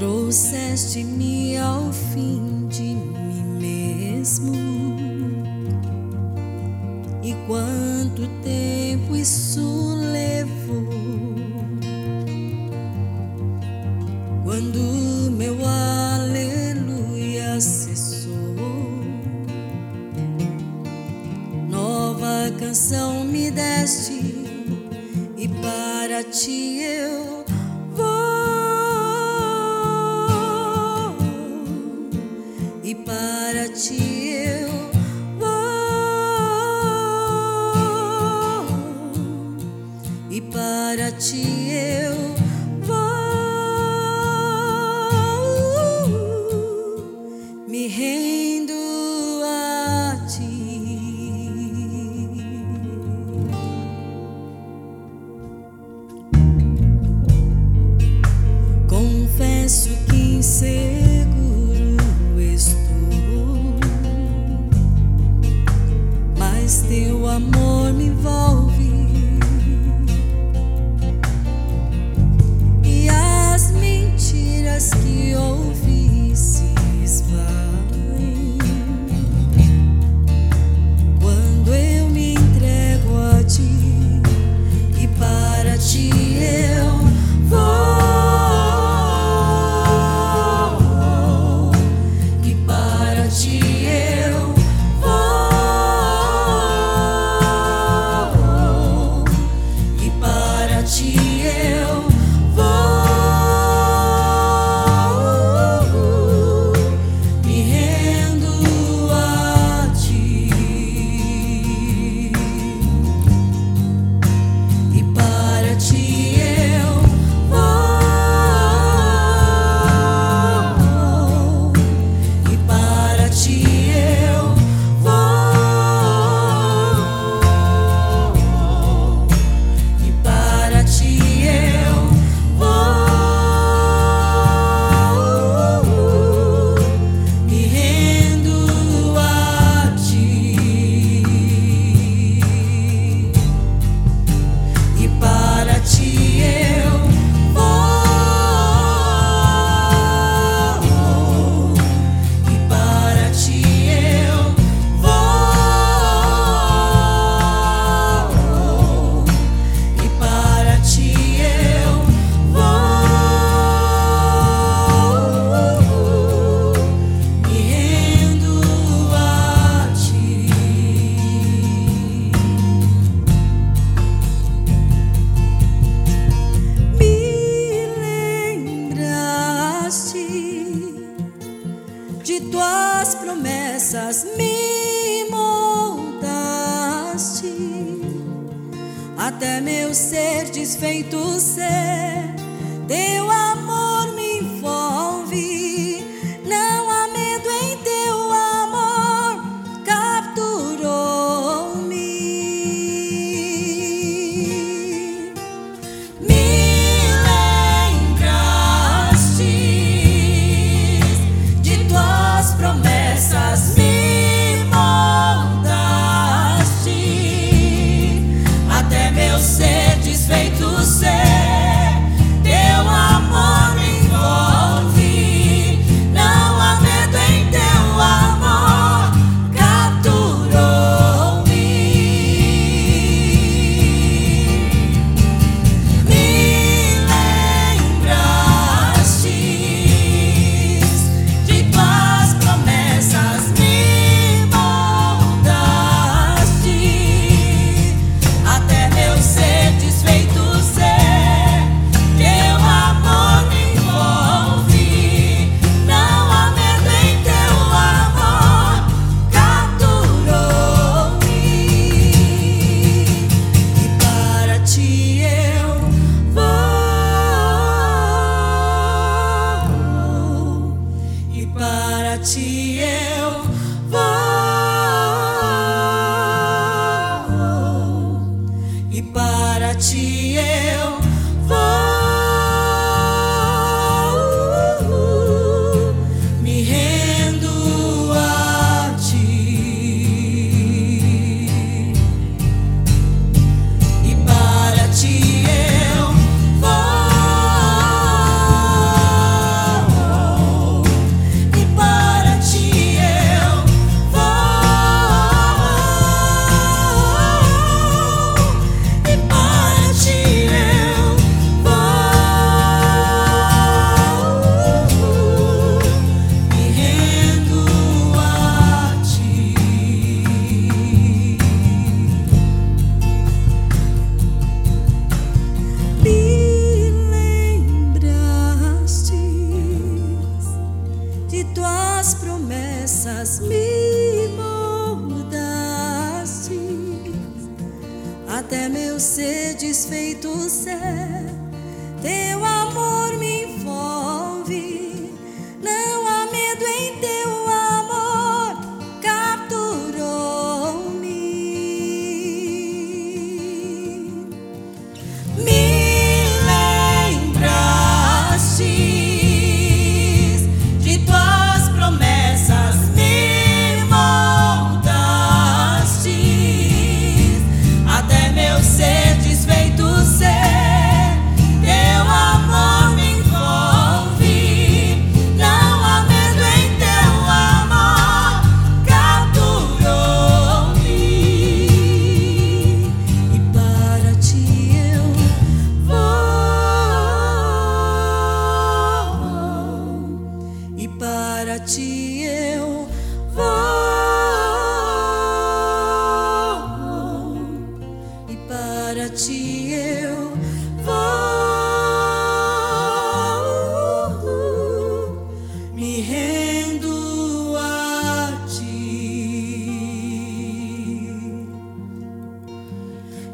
trouxeste-me ao fim de mim mesmo. E quanto tempo isso Mi rei. ser desfeito ser teu amor. See. desfeito o céu.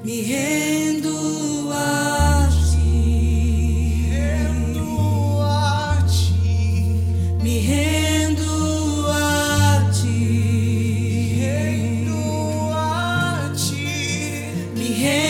me rendo a ti. A ti. Me a ti. A ti.